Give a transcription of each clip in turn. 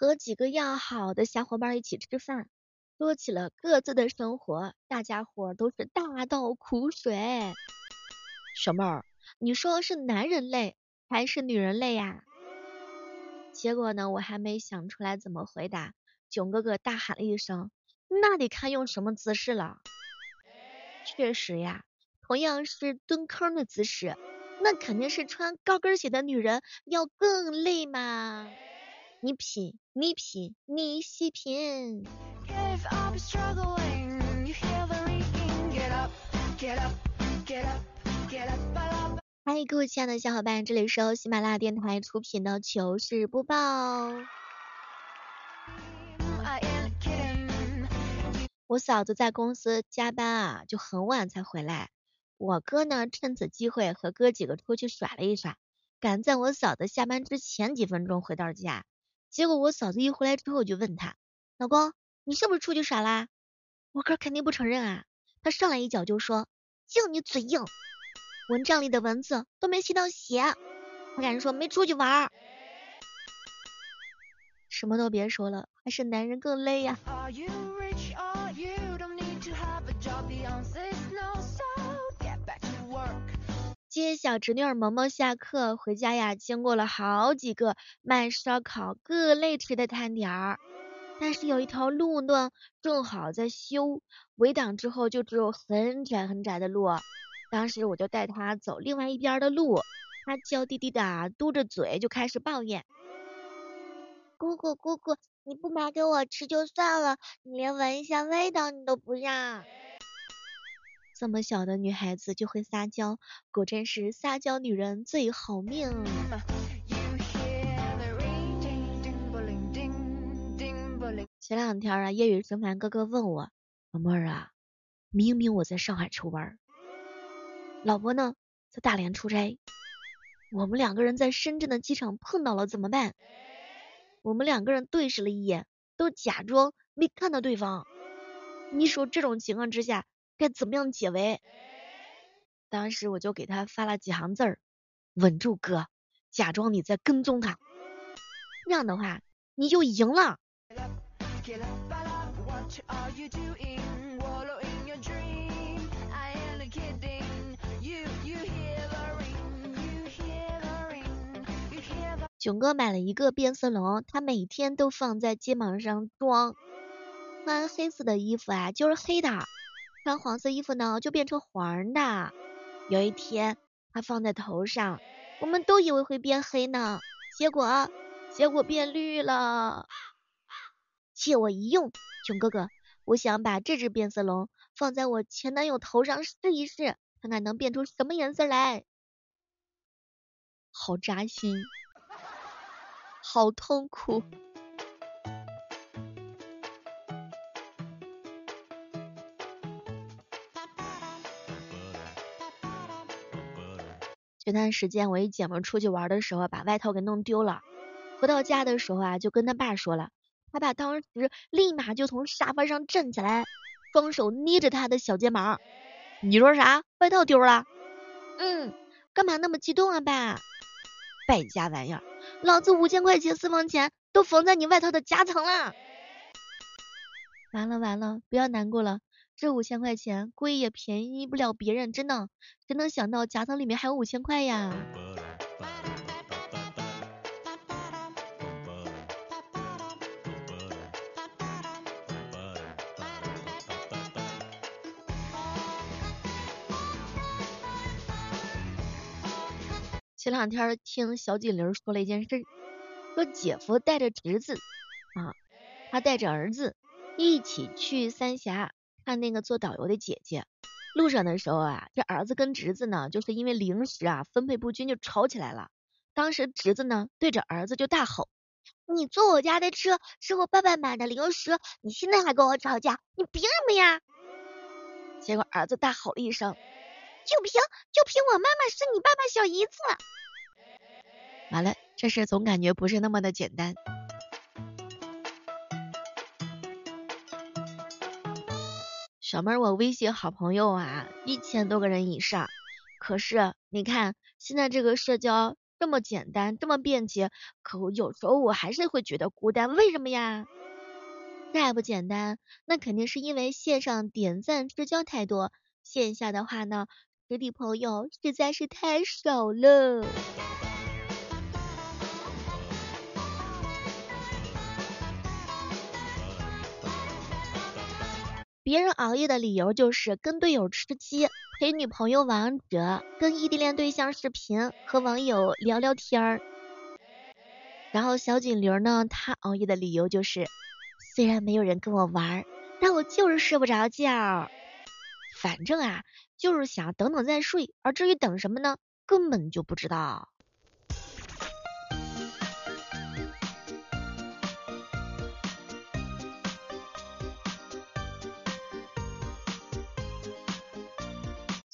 和几个要好的小伙伴一起吃饭，说起了各自的生活，大家伙都是大倒苦水。小妹儿，你说是男人累还是女人累呀？结果呢，我还没想出来怎么回答，囧哥哥大喊了一声：“那得看用什么姿势了。”确实呀，同样是蹲坑的姿势，那肯定是穿高跟鞋的女人要更累嘛。你品，你品，你细品。嗨，各位亲爱的小伙伴，这里是由喜马拉雅电台出品的糗事播报。我嫂子在公司加班啊，就很晚才回来。我哥呢，趁此机会和哥几个出去耍了一耍，赶在我嫂子下班之前几分钟回到家。结果我嫂子一回来之后，就问他：“老公，你是不是出去耍啦？”我哥肯定不承认啊，他上来一脚就说：“就你嘴硬，蚊帐里的蚊子都没吸到血。”我敢说没出去玩儿。什么都别说了，还是男人更累呀。接小侄女儿萌萌下课回家呀，经过了好几个卖烧烤各类吃的摊点儿，但是有一条路呢，正好在修，围挡之后就只有很窄很窄的路。当时我就带她走另外一边的路，她娇滴滴的嘟着嘴就开始抱怨：“姑姑姑姑，你不买给我吃就算了，你连闻一下味道你都不让。”这么小的女孩子就会撒娇，果真是撒娇女人最好命。前两天啊，夜雨生烦哥哥问我，老妹儿啊，明明我在上海出玩，老婆呢在大连出差，我们两个人在深圳的机场碰到了怎么办？我们两个人对视了一眼，都假装没看到对方。你说这种情况之下？该怎么样解围？当时我就给他发了几行字儿：稳住哥，假装你在跟踪他，那样的话你就赢了。囧哥买了一个变色龙，他每天都放在肩膀上装，穿黑色的衣服啊，就是黑的。穿黄色衣服呢，就变成黄的。有一天，他放在头上，我们都以为会变黑呢，结果，结果变绿了。借我一用，囧哥哥，我想把这只变色龙放在我前男友头上试一试，看看能变出什么颜色来。好扎心，好痛苦。前段时间，我一姐们出去玩的时候，把外套给弄丢了。回到家的时候啊，就跟他爸说了。他爸当时立马就从沙发上站起来，双手捏着他的小肩膀。你说啥？外套丢了？嗯，干嘛那么激动啊，爸？败家玩意儿，老子五千块钱私房钱都缝在你外套的夹层了。完了完了，不要难过了。这五千块钱贵也便宜不了别人，真的，谁能想到夹层里面还有五千块呀？前两天听小锦玲说了一件事，说姐夫带着侄子啊，他带着儿子一起去三峡。看那个做导游的姐姐，路上的时候啊，这儿子跟侄子呢，就是因为零食啊分配不均就吵起来了。当时侄子呢对着儿子就大吼：“你坐我家的车，是我爸爸买的零食，你现在还跟我吵架，你凭什么呀？”结果儿子大吼了一声：“就凭就凭我妈妈是你爸爸小姨子。”完了，这事总感觉不是那么的简单。小妹儿，我微信好朋友啊，一千多个人以上。可是你看，现在这个社交这么简单，这么便捷，可我有时候我还是会觉得孤单，为什么呀？这还不简单，那肯定是因为线上点赞之交太多，线下的话呢，实体朋友实在是太少了。别人熬夜的理由就是跟队友吃鸡，陪女朋友王者，跟异地恋对象视频，和网友聊聊天儿。然后小锦玲呢，她熬夜的理由就是，虽然没有人跟我玩，但我就是睡不着觉。反正啊，就是想等等再睡，而至于等什么呢，根本就不知道。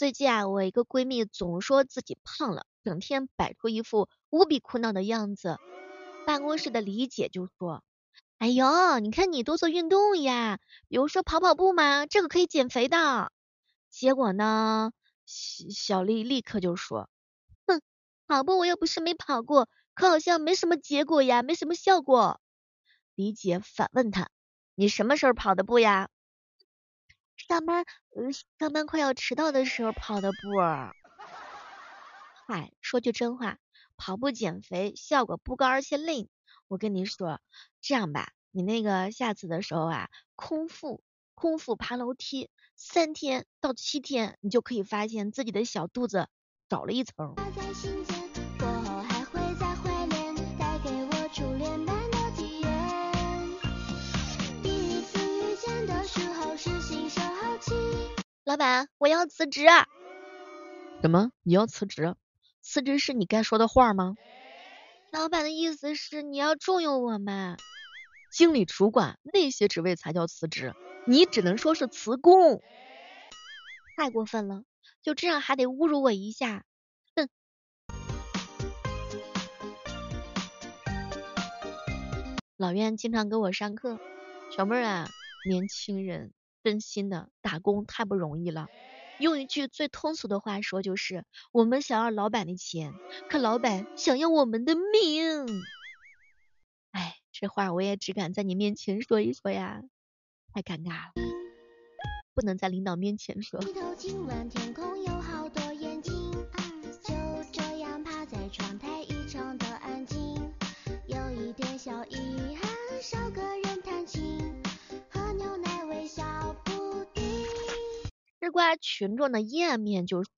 最近啊，我一个闺蜜总说自己胖了，整天摆出一副无比苦恼的样子。办公室的李姐就说：“哎呦，你看你多做运动呀，比如说跑跑步嘛，这个可以减肥的。”结果呢，小丽立刻就说：“哼，跑步我又不是没跑过，可好像没什么结果呀，没什么效果。”李姐反问她：“你什么时候跑的步呀？”上班，呃，上班快要迟到的时候跑的步。嗨，说句真话，跑步减肥效果不高，而且累。我跟你说，这样吧，你那个下次的时候啊，空腹，空腹爬楼梯，三天到七天，你就可以发现自己的小肚子少了一层。老板，我要辞职。什么？你要辞职？辞职是你该说的话吗？老板的意思是你要重用我们？经理、主管那些职位才叫辞职，你只能说是辞工。太过分了，就这样还得侮辱我一下？哼！老院经常给我上课，小妹儿啊，年轻人。真心的打工太不容易了，用一句最通俗的话说就是，我们想要老板的钱，可老板想要我们的命。哎，这话我也只敢在你面前说一说呀，太尴尬了，不能在领导面前说。吃瓜群众的阴暗面就是，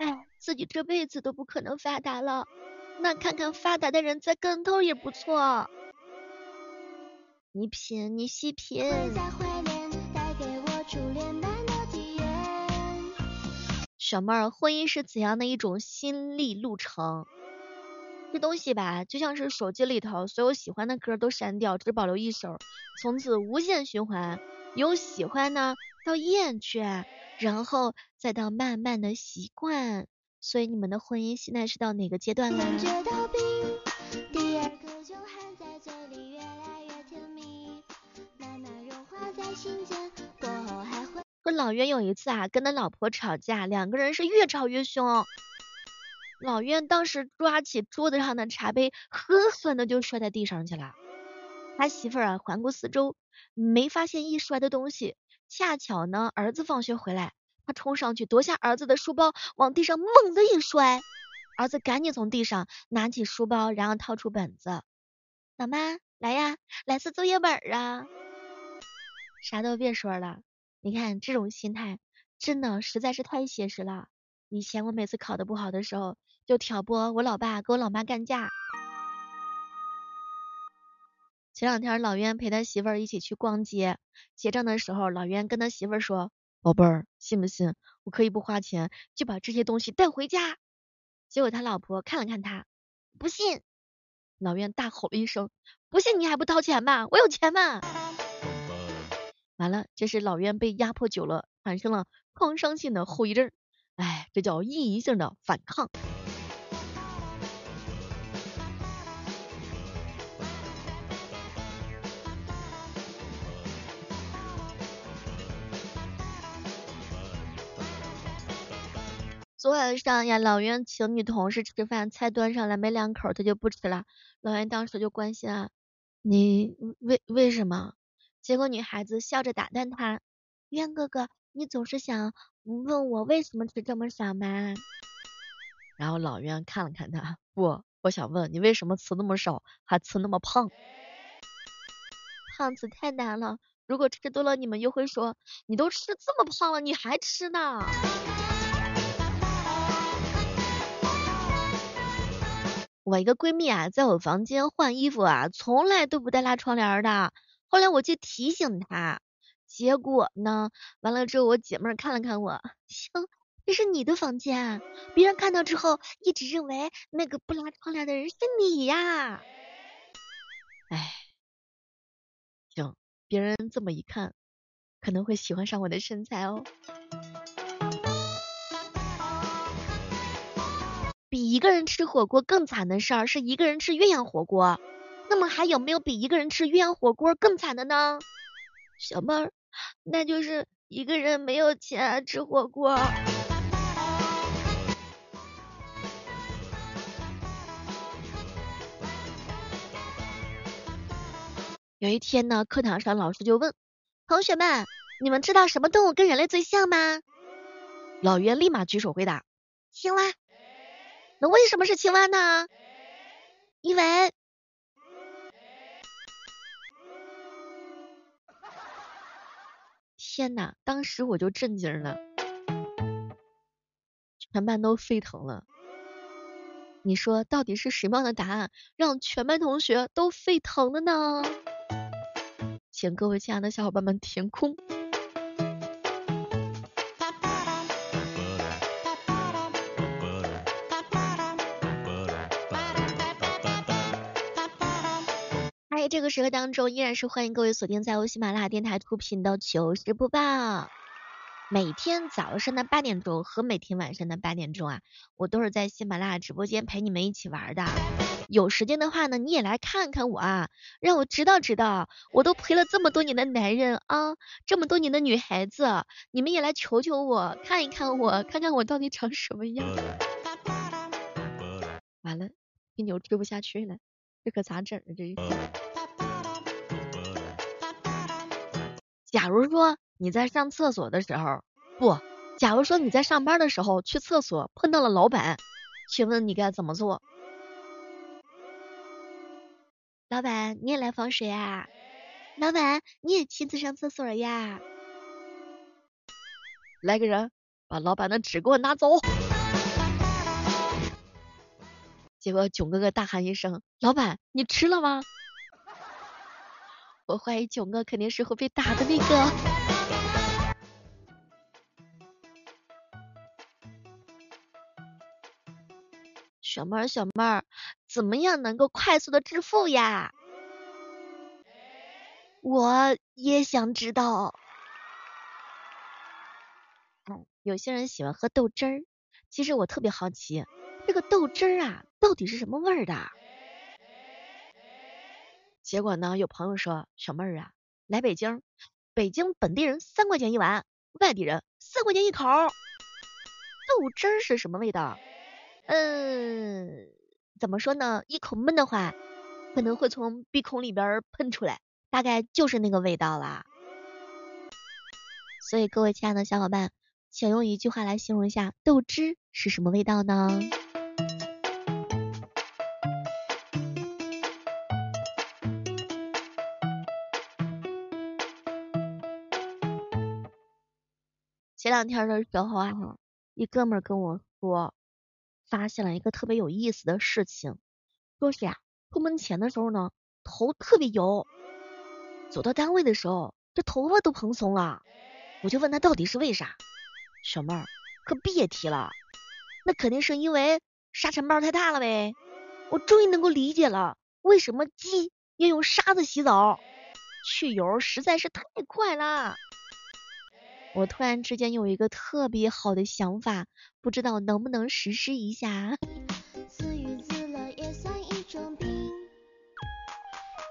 哎，自己这辈子都不可能发达了，那看看发达的人栽跟头也不错。你品，你细品。小妹儿，婚姻是怎样的一种心理路程？这东西吧，就像是手机里头所有喜欢的歌都删掉，只保留一首，从此无限循环，有喜欢呢到厌倦。然后再到慢慢的习惯，所以你们的婚姻现在是到哪个阶段啦？说老袁有一次啊，跟他老婆吵架，两个人是越吵越凶。老袁当时抓起桌子上的茶杯，狠狠的就摔在地上去了。他媳妇儿啊，环顾四周，没发现易摔的东西。恰巧呢，儿子放学回来，他冲上去夺下儿子的书包，往地上猛地一摔，儿子赶紧从地上拿起书包，然后掏出本子，老妈来呀，来次作业本啊，啥都别说了，你看这种心态真的实在是太写实了。以前我每次考得不好的时候，就挑拨我老爸跟我老妈干架。前两天老袁陪他媳妇儿一起去逛街，结账的时候，老袁跟他媳妇儿说：“宝贝儿，信不信我可以不花钱就把这些东西带回家？”结果他老婆看了看他，不信。老袁大吼了一声：“不信你还不掏钱吧？我有钱吗？”完了，这是老袁被压迫久了，产生了创伤性的后遗症。哎，这叫意淫性的反抗。昨晚上呀，老袁请女同事吃饭，菜端上来没两口，他就不吃了。老袁当时就关心啊，你为为什么？结果女孩子笑着打断他，袁哥哥，你总是想问我为什么吃这么少吗？然后老袁看了看他，不，我想问你为什么吃那么少，还吃那么胖？胖子太难了，如果吃多了，你们又会说，你都吃这么胖了，你还吃呢？我一个闺蜜啊，在我房间换衣服啊，从来都不带拉窗帘的。后来我就提醒她，结果呢，完了之后我姐妹看了看我，行，这是你的房间，别人看到之后一直认为那个不拉窗帘的人是你呀。哎，行，别人这么一看，可能会喜欢上我的身材哦。比一个人吃火锅更惨的事儿，是一个人吃鸳鸯火锅。那么还有没有比一个人吃鸳鸯火锅更惨的呢？小妹儿，那就是一个人没有钱吃火锅。有一天呢，课堂上老师就问同学们：你们知道什么动物跟人类最像吗？老袁立马举手回答：青蛙。那为什么是青蛙呢？因为，天呐，当时我就震惊了，全班都沸腾了。你说到底是什么样的答案让全班同学都沸腾了呢？请各位亲爱的小伙伴们填空。这个时刻当中，依然是欢迎各位锁定在由喜马拉雅电台出品的糗事播报。每天早上的八点钟和每天晚上的八点钟啊，我都是在喜马拉雅直播间陪你们一起玩的。有时间的话呢，你也来看看我啊，让我知道知道，我都陪了这么多年的男人啊，这么多年的女孩子，你们也来求求我，看一看我，看看我到底长什么样。完了，这牛吃不下去了，这可咋整啊？这。假如说你在上厕所的时候，不，假如说你在上班的时候去厕所碰到了老板，请问你该怎么做？老板，你也来防水啊？老板，你也亲自上厕所呀？来个人，把老板的纸给我拿走。结果囧哥哥大喊一声：“老板，你吃了吗？”我怀疑囧哥肯定是会被打的那个。小妹儿，小妹儿，怎么样能够快速的致富呀？我也想知道。有些人喜欢喝豆汁儿，其实我特别好奇，这个豆汁儿啊，到底是什么味儿的？结果呢，有朋友说，小妹儿啊，来北京，北京本地人三块钱一碗，外地人四块钱一口。豆汁儿是什么味道？嗯，怎么说呢？一口闷的话，可能会从鼻孔里边喷出来，大概就是那个味道啦。所以各位亲爱的小伙伴，请用一句话来形容一下豆汁是什么味道呢？前两天的时候啊，一哥们跟我说，发现了一个特别有意思的事情，说是呀，出门前的时候呢，头特别油，走到单位的时候，这头发都蓬松了。我就问他到底是为啥，小妹儿可别提了，那肯定是因为沙尘暴太大了呗。我终于能够理解了，为什么鸡要用沙子洗澡，去油实在是太快了。我突然之间有一个特别好的想法，不知道能不能实施一下。自娱自乐也算一种病。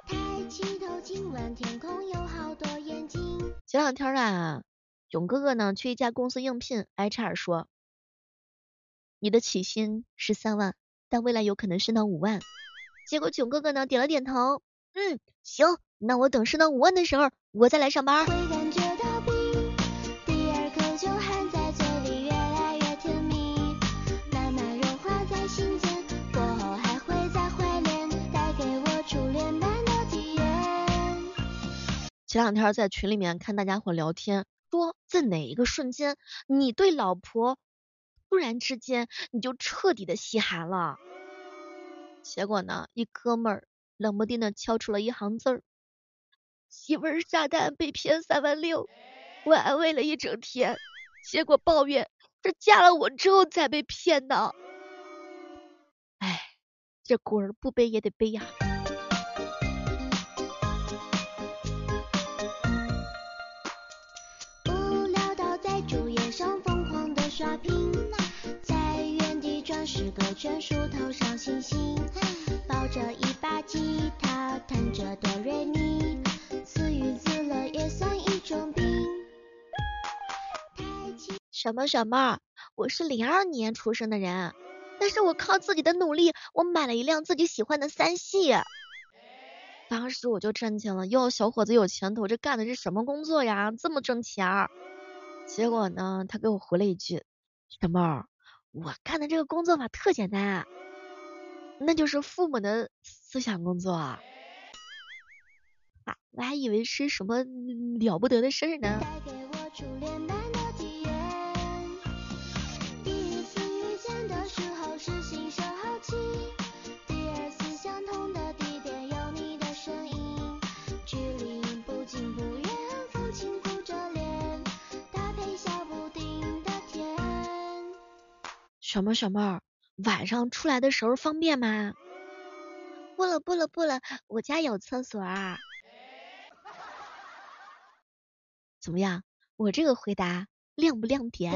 抬起头，今晚天空有好多眼睛。前两天啊，囧哥哥呢去一家公司应聘，HR 说，你的起薪是三万，但未来有可能升到五万。结果囧哥哥呢点了点头，嗯，行，那我等升到五万的时候，我再来上班。前两天在群里面看大家伙聊天，说在哪一个瞬间，你对老婆突然之间你就彻底的心寒了。结果呢，一哥们儿冷不丁的敲出了一行字儿：媳妇儿下单被骗三万六，我安慰了一整天，结果抱怨这嫁了我之后才被骗的。哎，这锅儿不背也得背呀。刷屏，在原地转十个圈，数头上星星，抱着一把吉他，弹着哆瑞咪，自娱自乐也算一种病。什么什么？我是零二年出生的人，但是我靠自己的努力，我买了一辆自己喜欢的三系。当时我就震惊了，哟，小伙子有前途，这干的是什么工作呀？这么挣钱？结果呢，他给我回了一句：“小猫，我干的这个工作吧特简单啊，那就是父母的思想工作。”啊，我还以为是什么了不得的事儿呢。小妹小妹，晚上出来的时候方便吗？不了不了不了，我家有厕所啊。怎么样？我这个回答亮不亮点？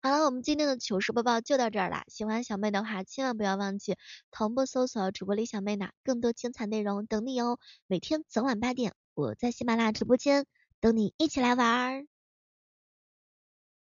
好了，我们今天的糗事播报就到这儿了。喜欢小妹的话，千万不要忘记同步搜索主播李小妹呢，更多精彩内容等你哦。每天早晚八点，我在喜马拉雅直播间等你一起来玩。